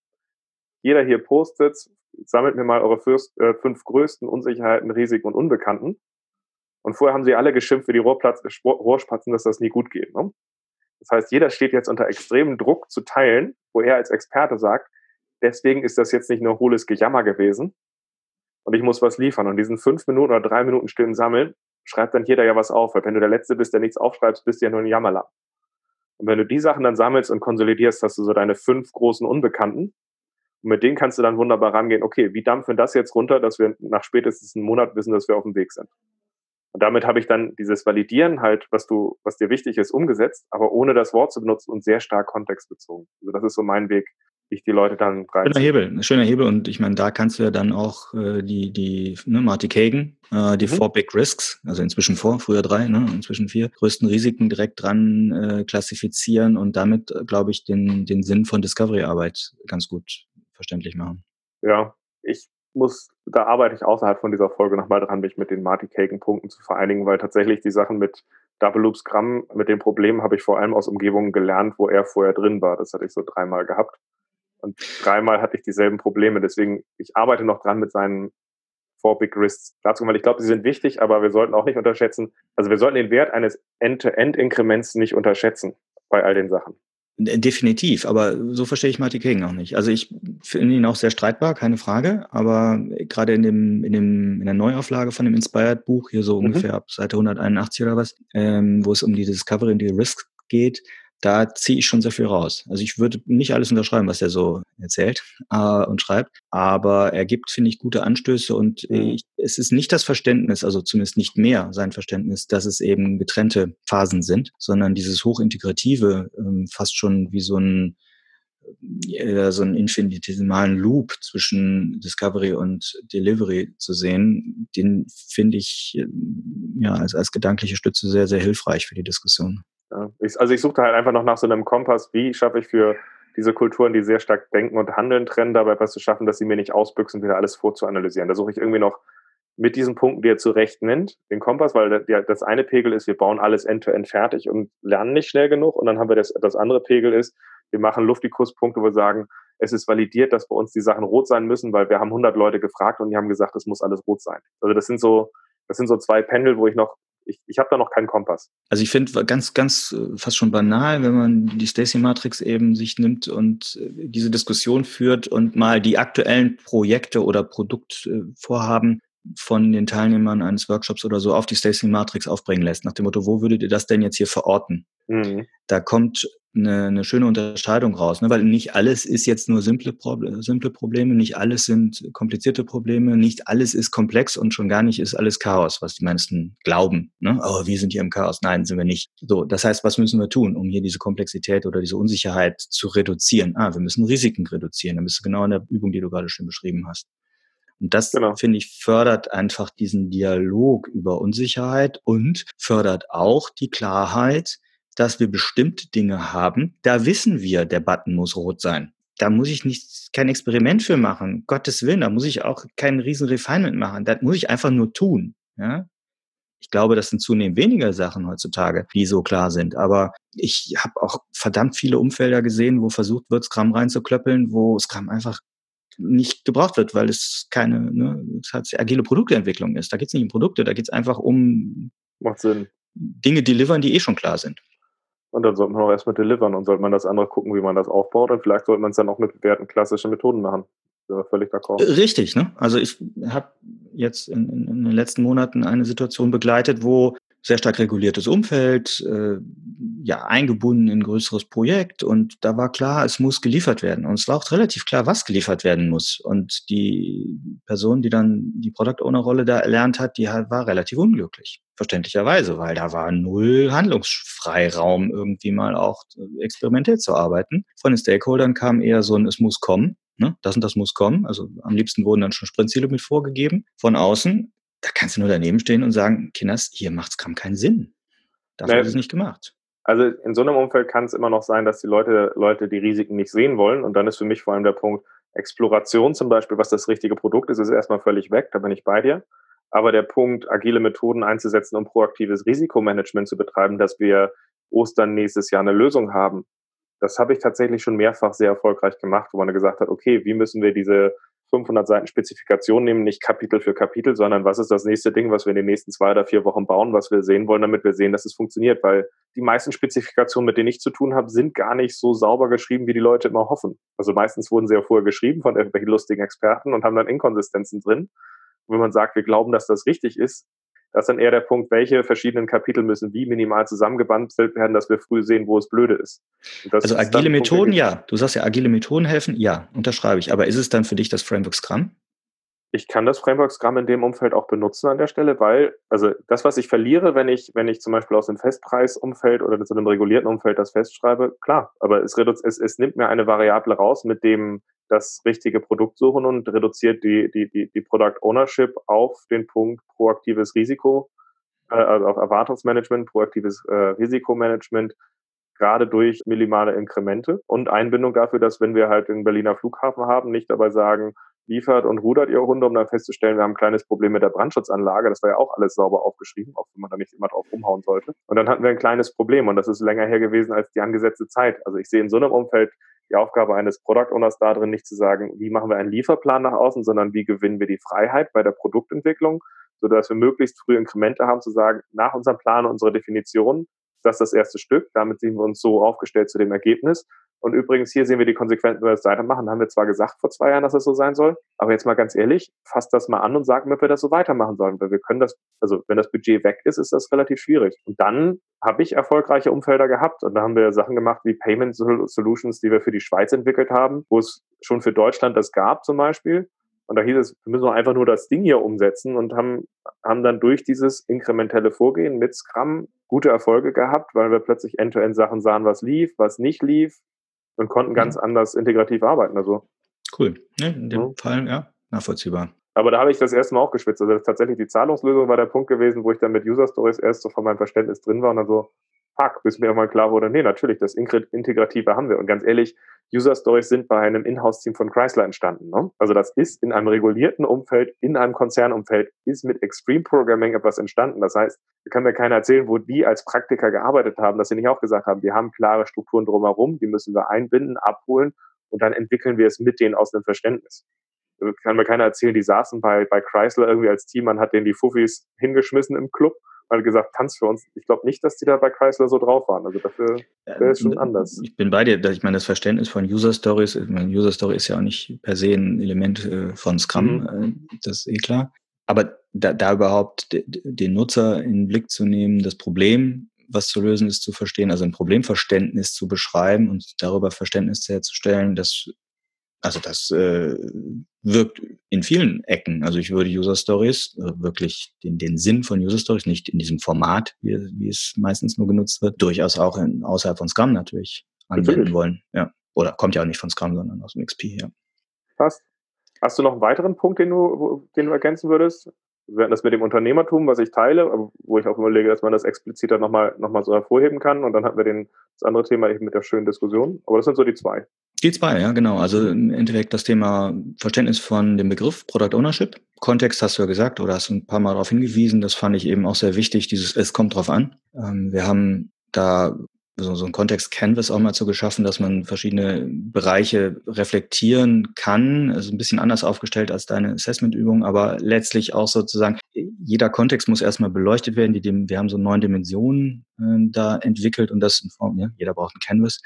S1: jeder hier postet, sammelt mir mal eure fürst, äh, fünf größten Unsicherheiten, Risiken und Unbekannten. Und vorher haben sie alle geschimpft für die Rohrplatz, Rohrspatzen, dass das nie gut geht. Ne? Das heißt, jeder steht jetzt unter extremem Druck zu teilen, wo er als Experte sagt, deswegen ist das jetzt nicht nur hohles Gejammer gewesen und ich muss was liefern. Und diesen fünf Minuten oder drei Minuten stillen Sammeln schreibt dann jeder ja was auf. Weil wenn du der Letzte bist, der nichts aufschreibst, bist du ja nur ein Jammerlamm. Und wenn du die Sachen dann sammelst und konsolidierst, hast du so deine fünf großen Unbekannten. Und mit denen kannst du dann wunderbar rangehen, okay, wie dampfen das jetzt runter, dass wir nach spätestens einem Monat wissen, dass wir auf dem Weg sind. Und damit habe ich dann dieses Validieren halt, was du, was dir wichtig ist, umgesetzt, aber ohne das Wort zu benutzen und sehr stark kontextbezogen. Also das ist so mein Weg, wie ich die Leute dann
S3: reize. Schöner Hebel, schöner Hebel. Und ich meine, da kannst du ja dann auch äh, die, die, ne, Marty Kagan, äh, die mhm. Four Big Risks, also inzwischen four, früher drei, ne, inzwischen vier, größten Risiken direkt dran äh, klassifizieren und damit, äh, glaube ich, den, den Sinn von Discovery-Arbeit ganz gut verständlich machen.
S1: Ja, ich muss, da arbeite ich außerhalb von dieser Folge nochmal dran, mich mit den Marty Kagan-Punkten zu vereinigen, weil tatsächlich die Sachen mit Double Loops Gramm, mit dem Problem habe ich vor allem aus Umgebungen gelernt, wo er vorher drin war. Das hatte ich so dreimal gehabt. Und dreimal hatte ich dieselben Probleme. Deswegen, ich arbeite noch dran mit seinen Four Big Risks dazu, weil ich glaube, sie sind wichtig, aber wir sollten auch nicht unterschätzen, also wir sollten den Wert eines End-to-End-Inkrements nicht unterschätzen bei all den Sachen.
S3: Definitiv, aber so verstehe ich Marty King auch nicht. Also ich finde ihn auch sehr streitbar, keine Frage, aber gerade in dem, in dem, in der Neuauflage von dem Inspired Buch, hier so mhm. ungefähr ab Seite 181 oder was, ähm, wo es um die Discovery und die Risks geht, da ziehe ich schon sehr viel raus. Also ich würde nicht alles unterschreiben, was er so erzählt äh, und schreibt, aber er gibt, finde ich, gute Anstöße und mhm. ich, es ist nicht das Verständnis, also zumindest nicht mehr sein Verständnis, dass es eben getrennte Phasen sind, sondern dieses hochintegrative, ähm, fast schon wie so ein äh, so einen infinitesimalen Loop zwischen Discovery und Delivery zu sehen, den finde ich äh, ja als, als gedankliche Stütze sehr, sehr hilfreich für die Diskussion.
S1: Ja, ich, also ich suchte halt einfach noch nach so einem Kompass, wie schaffe ich für diese Kulturen, die sehr stark denken und handeln, trennen, dabei was zu schaffen, dass sie mir nicht ausbüchsen, wieder alles vorzuanalysieren. Da suche ich irgendwie noch mit diesen Punkten, die er zu Recht nennt, den Kompass, weil der, das eine Pegel ist, wir bauen alles end-to-end -end fertig und lernen nicht schnell genug. Und dann haben wir das, das andere Pegel ist, wir machen Luftikuspunkte, wo wir sagen, es ist validiert, dass bei uns die Sachen rot sein müssen, weil wir haben 100 Leute gefragt und die haben gesagt, es muss alles rot sein. Also das sind so, das sind so zwei Pendel, wo ich noch ich, ich habe da noch keinen Kompass.
S3: Also ich finde ganz, ganz äh, fast schon banal, wenn man die Stacy-Matrix eben sich nimmt und äh, diese Diskussion führt und mal die aktuellen Projekte oder Produktvorhaben von den Teilnehmern eines Workshops oder so auf die Stacy-Matrix aufbringen lässt. Nach dem Motto, wo würdet ihr das denn jetzt hier verorten? Mhm. Da kommt eine, eine schöne Unterscheidung raus, ne? weil nicht alles ist jetzt nur simple, Proble simple Probleme, nicht alles sind komplizierte Probleme, nicht alles ist komplex und schon gar nicht ist alles Chaos, was die meisten glauben. Ne? Oh, wir sind hier im Chaos. Nein, sind wir nicht. So, das heißt, was müssen wir tun, um hier diese Komplexität oder diese Unsicherheit zu reduzieren? Ah, wir müssen Risiken reduzieren. Dann bist du genau in der Übung, die du gerade schon beschrieben hast. Und das, genau. finde ich, fördert einfach diesen Dialog über Unsicherheit und fördert auch die Klarheit, dass wir bestimmte Dinge haben, da wissen wir, der Button muss rot sein. Da muss ich nicht kein Experiment für machen. Gottes Willen, da muss ich auch kein riesen Refinement machen. Das muss ich einfach nur tun. Ja? Ich glaube, das sind zunehmend weniger Sachen heutzutage, die so klar sind. Aber ich habe auch verdammt viele Umfelder gesehen, wo versucht wird, Scrum reinzuklöppeln, wo Scrum einfach nicht gebraucht wird, weil es keine, ne, es hat agile Produktentwicklung ist. Da geht es nicht um Produkte, da geht es einfach um
S1: Macht Sinn.
S3: Dinge delivern, die eh schon klar sind.
S1: Und dann sollte man auch erstmal delivern und sollte man das andere gucken, wie man das aufbaut. Und vielleicht sollte man es dann auch mit bewährten klassischen Methoden machen. Ja, völlig d'accord.
S3: Richtig, ne? Also ich habe jetzt in, in, in, den letzten Monaten eine Situation begleitet, wo sehr stark reguliertes Umfeld, äh, ja eingebunden in ein größeres Projekt und da war klar, es muss geliefert werden. Und es war auch relativ klar, was geliefert werden muss. Und die Person, die dann die Product Owner Rolle da erlernt hat, die war relativ unglücklich. Verständlicherweise, weil da war null Handlungsfreiraum, irgendwie mal auch experimentell zu arbeiten. Von den Stakeholdern kam eher so ein, es muss kommen. Ne? Das und das muss kommen. Also am liebsten wurden dann schon Sprintziele mit vorgegeben. Von außen, da kannst du nur daneben stehen und sagen, Kinders, hier macht Scrum keinen Sinn. Dafür nee. ist es nicht gemacht.
S1: Also in so einem Umfeld kann es immer noch sein, dass die Leute, Leute die Risiken nicht sehen wollen. Und dann ist für mich vor allem der Punkt Exploration zum Beispiel, was das richtige Produkt ist, ist erstmal völlig weg. Da bin ich bei dir. Aber der Punkt, agile Methoden einzusetzen, um proaktives Risikomanagement zu betreiben, dass wir Ostern nächstes Jahr eine Lösung haben, das habe ich tatsächlich schon mehrfach sehr erfolgreich gemacht, wo man gesagt hat, okay, wie müssen wir diese 500 Seiten Spezifikation nehmen, nicht Kapitel für Kapitel, sondern was ist das nächste Ding, was wir in den nächsten zwei oder vier Wochen bauen, was wir sehen wollen, damit wir sehen, dass es funktioniert, weil die meisten Spezifikationen, mit denen ich zu tun habe, sind gar nicht so sauber geschrieben, wie die Leute immer hoffen. Also meistens wurden sie ja vorher geschrieben von irgendwelchen lustigen Experten und haben dann Inkonsistenzen drin. Und wenn man sagt, wir glauben, dass das richtig ist, das ist dann eher der Punkt, welche verschiedenen Kapitel müssen wie minimal zusammengebandelt werden, dass wir früh sehen, wo es blöde ist.
S3: also agile Methoden, ja. Du sagst ja, agile Methoden helfen, ja, unterschreibe ich. Aber ist es dann für dich das Framework Scrum?
S1: Ich kann das Framework Scrum in dem Umfeld auch benutzen an der Stelle, weil, also das, was ich verliere, wenn ich, wenn ich zum Beispiel aus dem Festpreisumfeld oder zu einem regulierten Umfeld das festschreibe, klar, aber es, es, es nimmt mir eine Variable raus, mit dem das richtige Produkt suchen und reduziert die, die, die, die Product Ownership auf den Punkt proaktives Risiko, äh, also auf Erwartungsmanagement, proaktives äh, Risikomanagement, gerade durch minimale Inkremente und Einbindung dafür, dass wenn wir halt den Berliner Flughafen haben, nicht dabei sagen, liefert und rudert ihr Hunde, um dann festzustellen, wir haben ein kleines Problem mit der Brandschutzanlage. Das war ja auch alles sauber aufgeschrieben, auch wenn man da nicht immer drauf umhauen sollte. Und dann hatten wir ein kleines Problem und das ist länger her gewesen als die angesetzte Zeit. Also ich sehe in so einem Umfeld die Aufgabe eines Product Owners darin, nicht zu sagen, wie machen wir einen Lieferplan nach außen, sondern wie gewinnen wir die Freiheit bei der Produktentwicklung, sodass wir möglichst früh Inkremente haben, zu sagen, nach unserem Plan, unserer Definition, das ist das erste Stück, damit sind wir uns so aufgestellt zu dem Ergebnis. Und übrigens, hier sehen wir die Konsequenzen, wenn wir das weitermachen. Da haben wir zwar gesagt vor zwei Jahren, dass es so sein soll, aber jetzt mal ganz ehrlich, fasst das mal an und sag mir, ob wir das so weitermachen sollen, weil wir können das, also wenn das Budget weg ist, ist das relativ schwierig. Und dann habe ich erfolgreiche Umfelder gehabt und da haben wir Sachen gemacht wie Payment Solutions, die wir für die Schweiz entwickelt haben, wo es schon für Deutschland das gab zum Beispiel. Und da hieß es, wir müssen einfach nur das Ding hier umsetzen und haben, haben dann durch dieses inkrementelle Vorgehen mit Scrum gute Erfolge gehabt, weil wir plötzlich End-to-End-Sachen sahen, was lief, was nicht lief und konnten ganz mhm. anders integrativ arbeiten. Also
S3: cool. Ne, in dem ja. Fall, ja, nachvollziehbar.
S1: Aber da habe ich das erste Mal auch geschwitzt. Also tatsächlich die Zahlungslösung war der Punkt gewesen, wo ich dann mit User Stories erst so von meinem Verständnis drin war und dann so, fuck, bis mir auch mal klar wurde, nee, natürlich, das Integrative haben wir. Und ganz ehrlich, User Stories sind bei einem Inhouse-Team von Chrysler entstanden. Ne? Also das ist in einem regulierten Umfeld, in einem Konzernumfeld, ist mit Extreme Programming etwas entstanden. Das heißt, da kann mir keiner erzählen, wo die als Praktiker gearbeitet haben, dass sie nicht auch gesagt haben, wir haben klare Strukturen drumherum, die müssen wir einbinden, abholen und dann entwickeln wir es mit denen aus dem Verständnis. Da kann mir keiner erzählen, die saßen bei, bei Chrysler irgendwie als Team, man hat denen die Fuffis hingeschmissen im Club mal gesagt, tanz für uns. Ich glaube nicht, dass die da bei Chrysler so drauf waren. Also dafür wäre es schon anders.
S3: Ich bin bei dir, ich meine, das Verständnis von User Stories, ich meine, User Story ist ja auch nicht per se ein Element äh, von Scrum, mhm. Äh, das ist eh klar. Aber da, da überhaupt den Nutzer in den Blick zu nehmen, das Problem, was zu lösen ist, zu verstehen, also ein Problemverständnis zu beschreiben und darüber Verständnis herzustellen, das also das äh, wirkt in vielen Ecken. Also ich würde User Stories äh, wirklich den, den Sinn von User Stories nicht in diesem Format, wie, wie es meistens nur genutzt wird, durchaus auch in, außerhalb von Scrum natürlich anwenden natürlich. wollen. Ja. Oder kommt ja auch nicht von Scrum, sondern aus dem XP her.
S1: Passt. Hast du noch einen weiteren Punkt, den du, den du ergänzen würdest? Das mit dem Unternehmertum, was ich teile, wo ich auch überlege, dass man das expliziter nochmal noch mal so hervorheben kann. Und dann hatten wir den, das andere Thema eben mit der schönen Diskussion. Aber das sind so die zwei.
S3: Die zwei, ja, genau. Also im Endeffekt das Thema Verständnis von dem Begriff Product Ownership. Kontext hast du ja gesagt oder hast ein paar Mal darauf hingewiesen. Das fand ich eben auch sehr wichtig. Dieses, es kommt drauf an. Ähm, wir haben da so, so ein Kontext Canvas auch mal zu geschaffen, dass man verschiedene Bereiche reflektieren kann. Also ein bisschen anders aufgestellt als deine Assessment-Übung, aber letztlich auch sozusagen, jeder Kontext muss erstmal beleuchtet werden. Die, wir haben so neun Dimensionen äh, da entwickelt und das in Form, ja, jeder braucht ein Canvas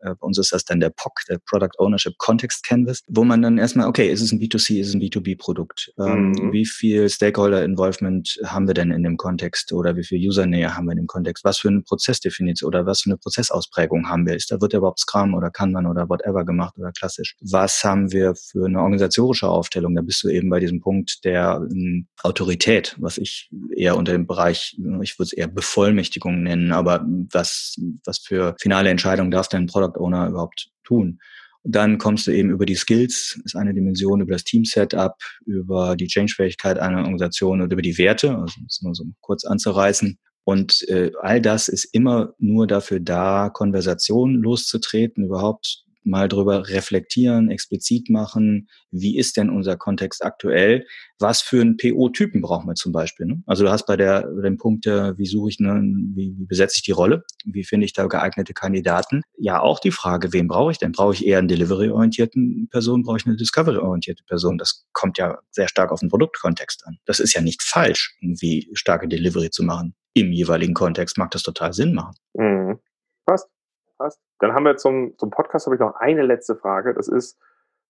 S3: bei uns ist das dann der POC, der Product Ownership Context Canvas, wo man dann erstmal, okay, ist es ein B2C, ist es ein B2B-Produkt? Ähm, mhm. Wie viel Stakeholder-Involvement haben wir denn in dem Kontext oder wie viel Usernähe haben wir in dem Kontext? Was für eine Prozessdefinition oder was für eine Prozessausprägung haben wir? Ist da wird ja überhaupt Scrum oder Kanban oder whatever gemacht oder klassisch? Was haben wir für eine organisatorische Aufstellung? Da bist du eben bei diesem Punkt der ähm, Autorität, was ich eher unter dem Bereich, ich würde es eher Bevollmächtigung nennen, aber was, was für finale Entscheidungen darf denn ein Product Owner überhaupt tun? Und dann kommst du eben über die Skills, ist eine Dimension, über das Team-Setup, über die Changefähigkeit einer Organisation und über die Werte, also es mal so kurz anzureißen. Und äh, all das ist immer nur dafür da, Konversationen loszutreten, überhaupt mal drüber reflektieren, explizit machen, wie ist denn unser Kontext aktuell? Was für einen PO-Typen brauchen wir zum Beispiel? Ne? Also du hast bei der dem Punkt, äh, wie suche ich, ne, wie, wie besetze ich die Rolle? Wie finde ich da geeignete Kandidaten? Ja, auch die Frage, wen brauche ich denn? Brauche ich eher einen Delivery-orientierten Person? Brauche ich eine Discovery-orientierte Person? Das kommt ja sehr stark auf den Produktkontext an. Das ist ja nicht falsch, irgendwie starke Delivery zu machen. Im jeweiligen Kontext mag das total Sinn machen.
S1: Mhm. Passt passt. Dann haben wir zum, zum Podcast habe ich noch eine letzte Frage. Das ist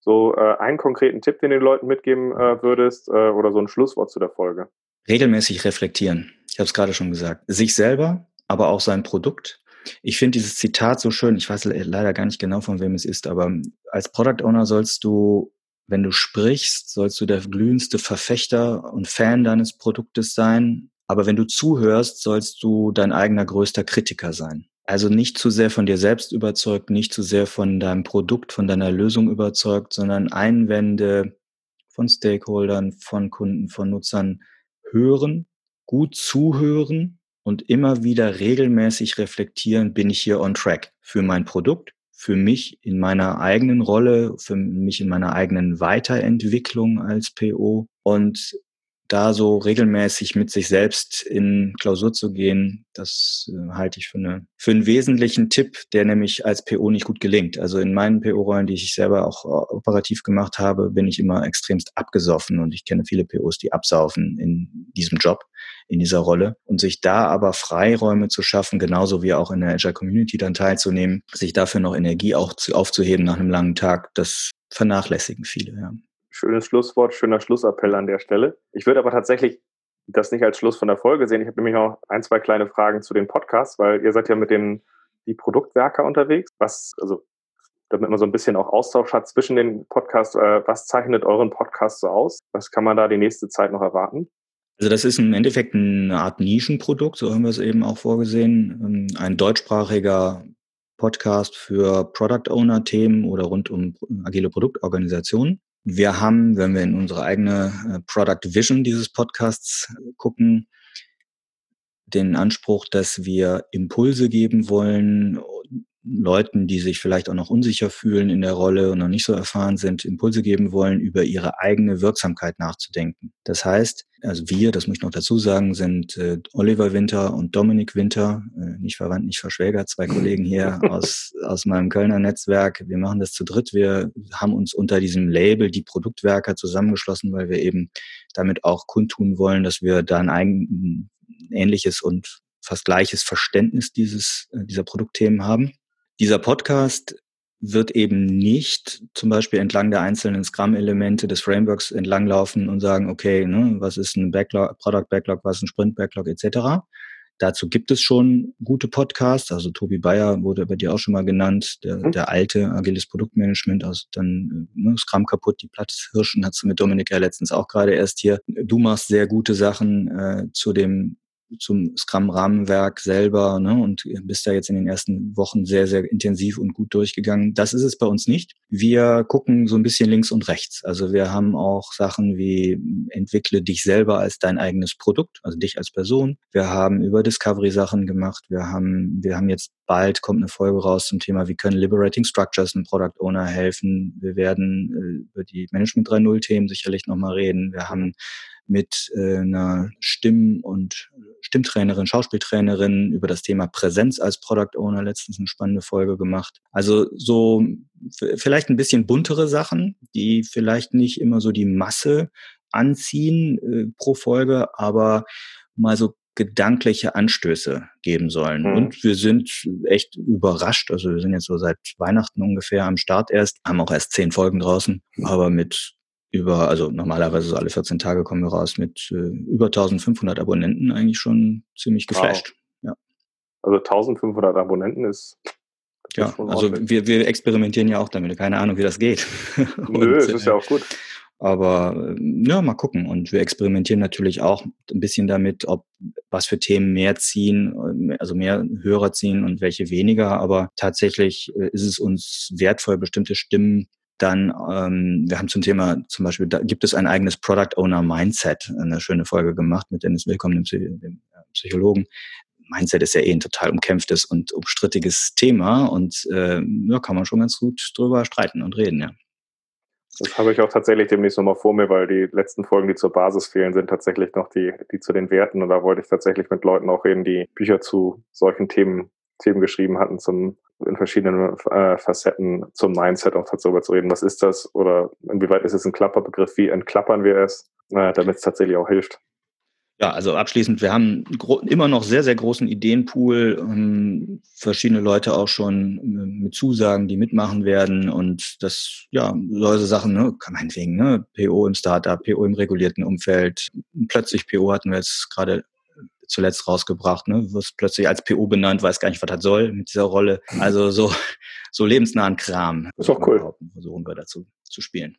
S1: so äh, einen konkreten Tipp, den du den Leuten mitgeben äh, würdest äh, oder so ein Schlusswort zu der Folge.
S3: Regelmäßig reflektieren. Ich habe es gerade schon gesagt. Sich selber, aber auch sein Produkt. Ich finde dieses Zitat so schön. Ich weiß leider gar nicht genau, von wem es ist, aber als Product Owner sollst du, wenn du sprichst, sollst du der glühendste Verfechter und Fan deines Produktes sein. Aber wenn du zuhörst, sollst du dein eigener größter Kritiker sein. Also nicht zu sehr von dir selbst überzeugt, nicht zu sehr von deinem Produkt, von deiner Lösung überzeugt, sondern Einwände von Stakeholdern, von Kunden, von Nutzern hören, gut zuhören und immer wieder regelmäßig reflektieren, bin ich hier on track für mein Produkt, für mich in meiner eigenen Rolle, für mich in meiner eigenen Weiterentwicklung als PO und da so regelmäßig mit sich selbst in Klausur zu gehen, das äh, halte ich für, eine, für einen wesentlichen Tipp, der nämlich als PO nicht gut gelingt. Also in meinen PO-Rollen, die ich selber auch äh, operativ gemacht habe, bin ich immer extremst abgesoffen und ich kenne viele POs, die absaufen in diesem Job, in dieser Rolle. Und sich da aber Freiräume zu schaffen, genauso wie auch in der Agile Community dann teilzunehmen, sich dafür noch Energie auch zu, aufzuheben nach einem langen Tag, das vernachlässigen viele, ja.
S1: Schönes Schlusswort, schöner Schlussappell an der Stelle. Ich würde aber tatsächlich das nicht als Schluss von der Folge sehen. Ich habe nämlich noch ein, zwei kleine Fragen zu den Podcasts, weil ihr seid ja mit den die Produktwerker unterwegs. Was, also damit man so ein bisschen auch Austausch hat zwischen den Podcasts, äh, was zeichnet euren Podcast so aus? Was kann man da die nächste Zeit noch erwarten?
S3: Also das ist im Endeffekt eine Art Nischenprodukt, so haben wir es eben auch vorgesehen. Ähm, ein deutschsprachiger Podcast für Product Owner Themen oder rund um agile Produktorganisationen. Wir haben, wenn wir in unsere eigene äh, Product Vision dieses Podcasts gucken, den Anspruch, dass wir Impulse geben wollen, Leuten, die sich vielleicht auch noch unsicher fühlen in der Rolle und noch nicht so erfahren sind, Impulse geben wollen, über ihre eigene Wirksamkeit nachzudenken. Das heißt, also wir, das muss ich noch dazu sagen, sind äh, Oliver Winter und Dominik Winter, äh, nicht verwandt, nicht verschwägert, zwei Kollegen hier aus, aus meinem Kölner Netzwerk. Wir machen das zu dritt. Wir haben uns unter diesem Label die Produktwerker zusammengeschlossen, weil wir eben damit auch kundtun wollen, dass wir da ein, ein ähnliches und fast gleiches Verständnis dieses, äh, dieser Produktthemen haben. Dieser Podcast wird eben nicht zum Beispiel entlang der einzelnen Scrum-Elemente des Frameworks entlanglaufen und sagen, okay, ne, was ist ein Backlog, Product Backlog, was ist ein Sprint Backlog etc. Dazu gibt es schon gute Podcasts. Also Tobi Bayer wurde bei dir auch schon mal genannt, der, mhm. der alte agiles Produktmanagement aus dann ne, Scrum kaputt, die Platzhirschen hast du mit Dominik ja letztens auch gerade erst hier. Du machst sehr gute Sachen äh, zu dem zum Scrum-Rahmenwerk selber ne, und bist da jetzt in den ersten Wochen sehr, sehr intensiv und gut durchgegangen. Das ist es bei uns nicht. Wir gucken so ein bisschen links und rechts. Also wir haben auch Sachen wie entwickle dich selber als dein eigenes Produkt, also dich als Person. Wir haben über Discovery Sachen gemacht. Wir haben, wir haben jetzt bald kommt eine Folge raus zum Thema, wie können Liberating Structures einem Product Owner helfen. Wir werden äh, über die Management 3.0 Themen sicherlich nochmal reden. Wir haben mit äh, einer Stimm- und Stimmtrainerin, Schauspieltrainerin über das Thema Präsenz als Product Owner letztens eine spannende Folge gemacht. Also so vielleicht ein bisschen buntere Sachen, die vielleicht nicht immer so die Masse anziehen äh, pro Folge, aber mal so gedankliche Anstöße geben sollen. Mhm. Und wir sind echt überrascht. Also wir sind jetzt so seit Weihnachten ungefähr am Start erst, haben auch erst zehn Folgen draußen, aber mit über, also normalerweise so alle 14 Tage kommen wir raus mit äh, über 1500 Abonnenten eigentlich schon ziemlich geflasht. Wow. Ja.
S1: Also 1500 Abonnenten ist
S3: ja, also wir, wir experimentieren ja auch damit. Keine Ahnung, wie das geht.
S1: Nö, es ist ja auch gut.
S3: Aber ja, mal gucken. Und wir experimentieren natürlich auch ein bisschen damit, ob was für Themen mehr ziehen, also mehr Hörer ziehen und welche weniger. Aber tatsächlich äh, ist es uns wertvoll, bestimmte Stimmen dann, ähm, wir haben zum Thema zum Beispiel, da gibt es ein eigenes Product Owner Mindset, eine schöne Folge gemacht mit Dennis Willkommen, dem, dem Psychologen. Mindset ist ja eh ein total umkämpftes und umstrittiges Thema und äh, ja, kann man schon ganz gut drüber streiten und reden, ja.
S1: Das habe ich auch tatsächlich demnächst nochmal vor mir, weil die letzten Folgen, die zur Basis fehlen, sind tatsächlich noch die, die zu den Werten. Und da wollte ich tatsächlich mit Leuten auch reden, die Bücher zu solchen Themen, Themen geschrieben hatten, zum, in verschiedenen äh, Facetten zum Mindset auch darüber zu reden. Was ist das? Oder inwieweit ist es ein Klapperbegriff? Wie entklappern wir es, äh, damit es tatsächlich auch hilft?
S3: Ja, also abschließend, wir haben immer noch sehr, sehr großen Ideenpool, ähm, verschiedene Leute auch schon äh, mit Zusagen, die mitmachen werden und das, ja, solche Sachen, ne, meinetwegen, ne, PO im Startup, PO im regulierten Umfeld, plötzlich PO hatten wir jetzt gerade zuletzt rausgebracht, ne, wirst plötzlich als PO benannt, weiß gar nicht, was das soll mit dieser Rolle. Also so, so lebensnahen Kram.
S1: Ist auch cool.
S3: Versuchen wir dazu zu spielen.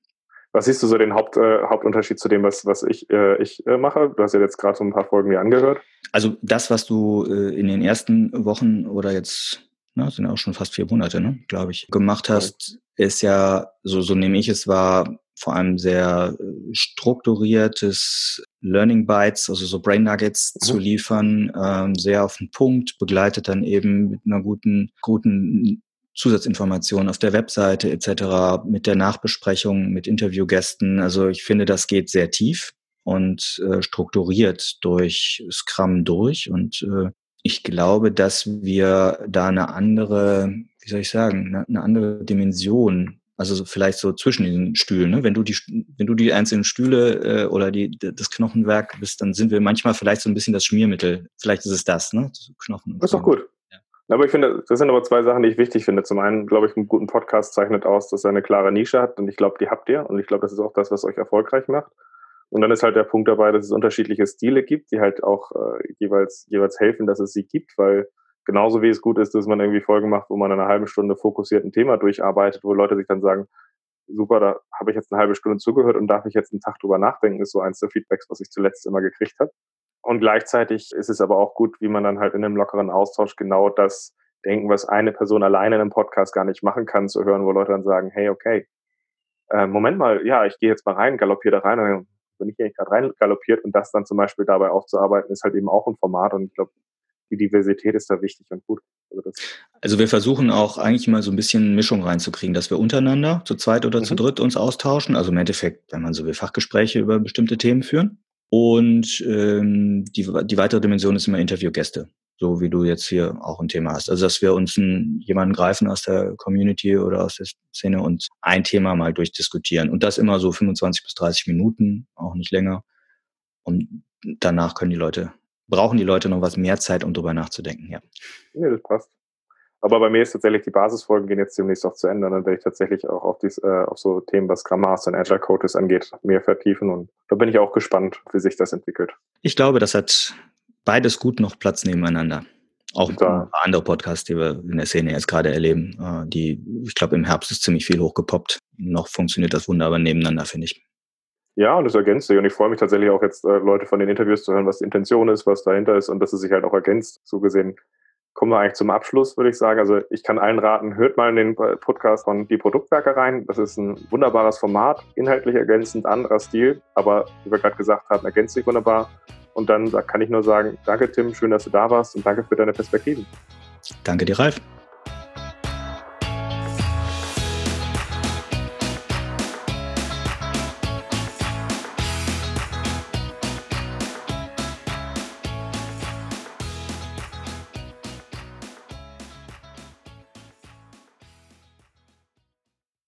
S1: Was siehst du so den Haupt, äh, Hauptunterschied zu dem, was, was ich, äh, ich äh, mache? Du hast ja jetzt gerade so ein paar Folgen mir angehört.
S3: Also das, was du äh, in den ersten Wochen oder jetzt, na, sind ja auch schon fast vier Monate, ne, glaube ich, gemacht hast, ist ja, so, so nehme ich es war vor allem sehr äh, strukturiertes Learning Bytes, also so Brain Nuggets mhm. zu liefern, ähm, sehr auf den Punkt, begleitet dann eben mit einer guten, guten Zusatzinformationen auf der Webseite etc., mit der Nachbesprechung, mit Interviewgästen. Also ich finde, das geht sehr tief und äh, strukturiert durch Scrum durch. Und äh, ich glaube, dass wir da eine andere, wie soll ich sagen, eine, eine andere Dimension also so vielleicht so zwischen den Stühlen. Ne? Wenn du die, wenn du die einzelnen Stühle äh, oder die, das Knochenwerk bist, dann sind wir manchmal vielleicht so ein bisschen das Schmiermittel. Vielleicht ist es das, ne?
S1: Knochen. Das ist doch gut. Aber ich finde, das sind aber zwei Sachen, die ich wichtig finde. Zum einen, glaube ich, einen guten Podcast zeichnet aus, dass er eine klare Nische hat und ich glaube, die habt ihr und ich glaube, das ist auch das, was euch erfolgreich macht. Und dann ist halt der Punkt dabei, dass es unterschiedliche Stile gibt, die halt auch äh, jeweils, jeweils helfen, dass es sie gibt, weil genauso wie es gut ist, dass man irgendwie Folgen macht, wo man eine halbe Stunde fokussiert ein Thema durcharbeitet, wo Leute sich dann sagen, super, da habe ich jetzt eine halbe Stunde zugehört und darf ich jetzt einen Tag drüber nachdenken, ist so eins der Feedbacks, was ich zuletzt immer gekriegt habe. Und gleichzeitig ist es aber auch gut, wie man dann halt in einem lockeren Austausch genau das denken, was eine Person alleine in einem Podcast gar nicht machen kann, zu hören, wo Leute dann sagen, hey, okay, äh, Moment mal, ja, ich gehe jetzt mal rein, galoppiere da rein, dann bin ich eigentlich gerade rein galoppiert und das dann zum Beispiel dabei aufzuarbeiten, ist halt eben auch ein Format und ich glaube, die Diversität ist da wichtig und gut.
S3: Also, also, wir versuchen auch eigentlich mal so ein bisschen Mischung reinzukriegen, dass wir untereinander zu zweit oder mhm. zu dritt uns austauschen. Also im Endeffekt, wenn man so will, Fachgespräche über bestimmte Themen führen. Und ähm, die, die weitere Dimension ist immer Interviewgäste, so wie du jetzt hier auch ein Thema hast. Also dass wir uns einen, jemanden greifen aus der Community oder aus der Szene und ein Thema mal durchdiskutieren. Und das immer so 25 bis 30 Minuten, auch nicht länger. Und danach können die Leute, brauchen die Leute noch was mehr Zeit, um drüber nachzudenken, ja.
S1: Ja, das passt. Aber bei mir ist tatsächlich die Basisfolgen gehen jetzt demnächst auch zu Ende. Und dann werde ich tatsächlich auch auf, dies, äh, auf so Themen, was Scrum Master und Agile Coaches angeht, mehr vertiefen. Und da bin ich auch gespannt, wie sich das entwickelt.
S3: Ich glaube, das hat beides gut noch Platz nebeneinander. Auch ein paar andere Podcasts, die wir in der Szene jetzt gerade erleben, äh, die, ich glaube, im Herbst ist ziemlich viel hochgepoppt. Noch funktioniert das wunderbar nebeneinander, finde ich.
S1: Ja, und das ergänzt sich. Und ich freue mich tatsächlich auch jetzt, äh, Leute von den Interviews zu hören, was die Intention ist, was dahinter ist und dass es sich halt auch ergänzt. So gesehen kommen wir eigentlich zum Abschluss, würde ich sagen. Also ich kann allen raten, hört mal in den Podcast von Die Produktwerke rein. Das ist ein wunderbares Format, inhaltlich ergänzend, anderer Stil, aber wie wir gerade gesagt haben, ergänzt sich wunderbar. Und dann kann ich nur sagen, danke Tim, schön, dass du da warst und danke für deine Perspektiven.
S3: Danke dir, Ralf.